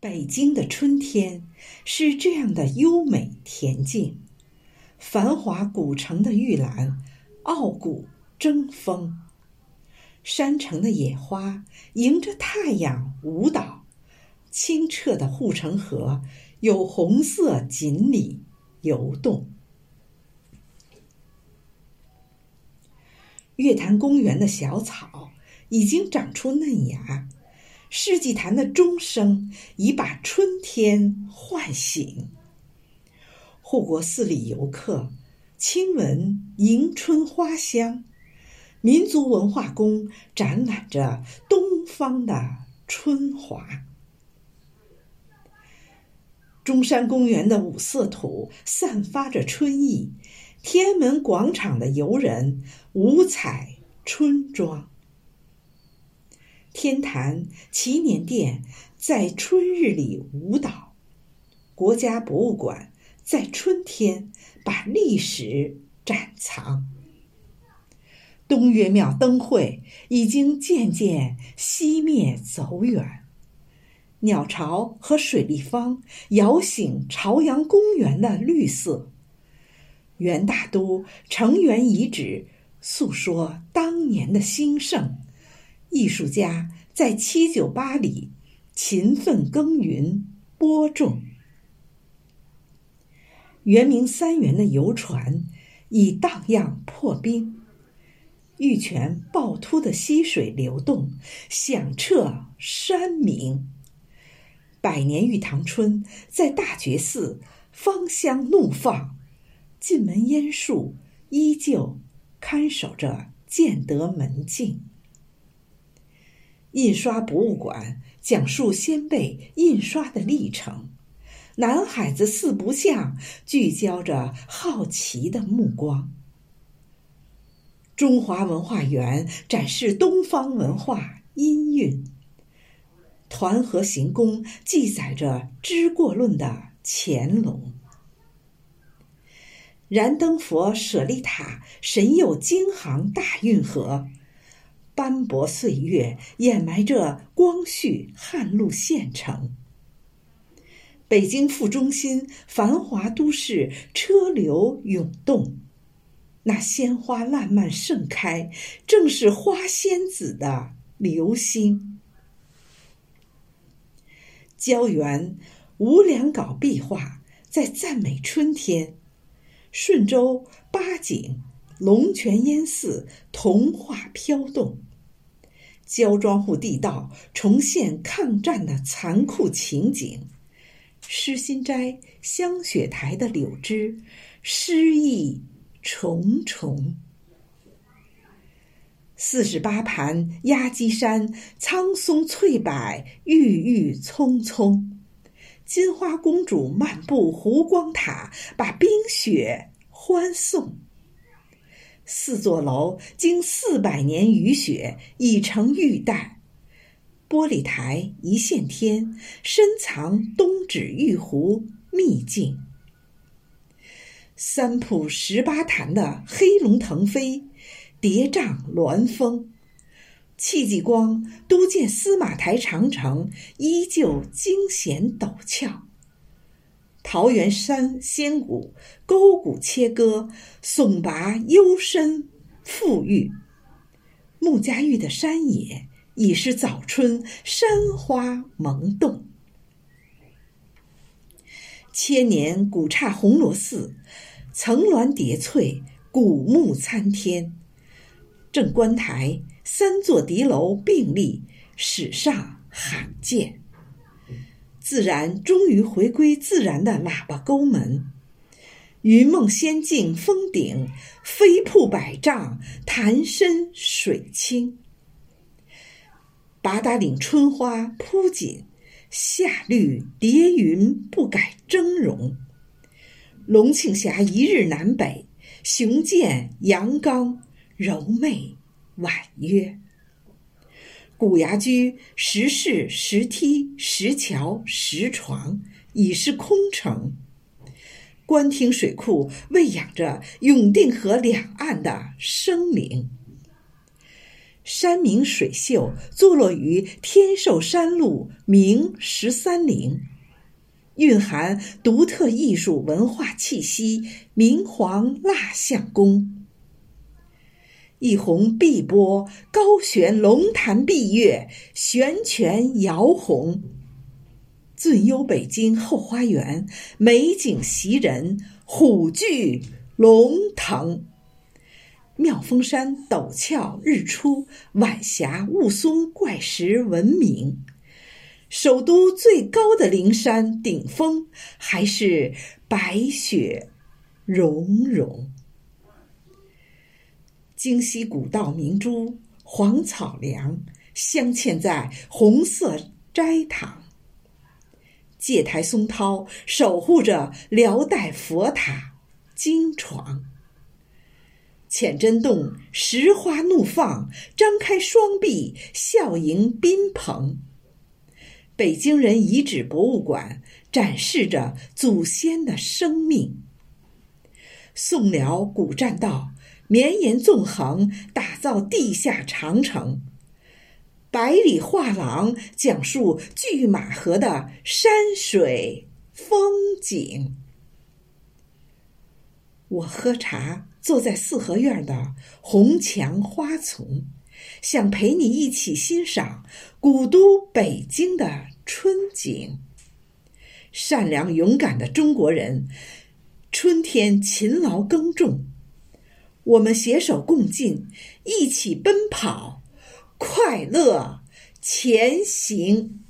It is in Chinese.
北京的春天是这样的优美恬静，繁华古城的玉兰傲骨争锋，山城的野花迎着太阳舞蹈，清澈的护城河有红色锦鲤游动。月坛公园的小草已经长出嫩芽。世纪坛的钟声已把春天唤醒。护国寺里游客亲闻迎春花香，民族文化宫展览着东方的春华。中山公园的五色土散发着春意，天安门广场的游人五彩春装。天坛祈年殿在春日里舞蹈，国家博物馆在春天把历史展藏。东岳庙灯会已经渐渐熄灭走远，鸟巢和水立方摇醒朝阳公园的绿色。元大都城垣遗址诉说当年的兴盛。艺术家在七九八里勤奋耕耘播种。圆明三元的游船已荡漾破冰，玉泉趵突的溪水流动，响彻山鸣。百年玉堂春在大觉寺芳香怒放，进门烟树依旧看守着建德门径。印刷博物馆讲述先辈印刷的历程，南海子四不像聚焦着好奇的目光。中华文化园展示东方文化音韵，团河行宫记载着知过论的乾隆。燃灯佛舍利塔神佑京杭大运河。斑驳岁月掩埋着光绪汉路县城。北京副中心繁华都市，车流涌动，那鲜花烂漫盛开，正是花仙子的流星。胶原无梁稿壁画在赞美春天，顺州八景龙泉烟寺童话飘动。焦庄户地道重现抗战的残酷情景，诗心斋香雪台的柳枝诗意重重。四十八盘压鸡山苍松翠柏郁郁葱葱，金花公主漫步湖光塔，把冰雪欢送。四座楼经四百年雨雪已成玉带，玻璃台一线天，深藏东指玉壶秘境。三浦十八潭的黑龙腾飞，叠嶂峦峰，戚继光督建司马台长城依旧惊险陡峭。桃源山仙谷沟谷切割，耸拔幽深富裕。穆家峪的山野已是早春山花萌动。千年古刹红螺寺，层峦叠翠，古木参天。正观台三座敌楼并立，史上罕见。自然终于回归自然的喇叭沟门，云梦仙境峰顶飞瀑百丈，潭深水清。八达岭春花铺锦，夏绿叠云不改峥嵘。龙庆峡一日南北，雄健阳刚，柔媚婉约。古崖居石室、石梯、石桥、石床已是空城。官厅水库喂养着永定河两岸的生灵。山明水秀，坐落于天寿山路明十三陵，蕴含独特艺术文化气息。明皇蜡像宫，一泓碧波，高悬龙潭碧月，悬泉摇红。最幽北京后花园，美景袭人，虎踞龙腾。妙峰山陡峭日出，晚霞雾凇怪石闻名。首都最高的灵山顶峰，还是白雪融融。京西古道明珠，黄草梁镶嵌在红色斋堂。戒台松涛守护着辽代佛塔经床。浅真洞石花怒放，张开双臂笑迎宾朋。北京人遗址博物馆展示着祖先的生命。宋辽古栈道绵延纵横，打造地下长城。百里画廊讲述拒马河的山水风景。我喝茶。坐在四合院的红墙花丛，想陪你一起欣赏古都北京的春景。善良勇敢的中国人，春天勤劳耕种，我们携手共进，一起奔跑，快乐前行。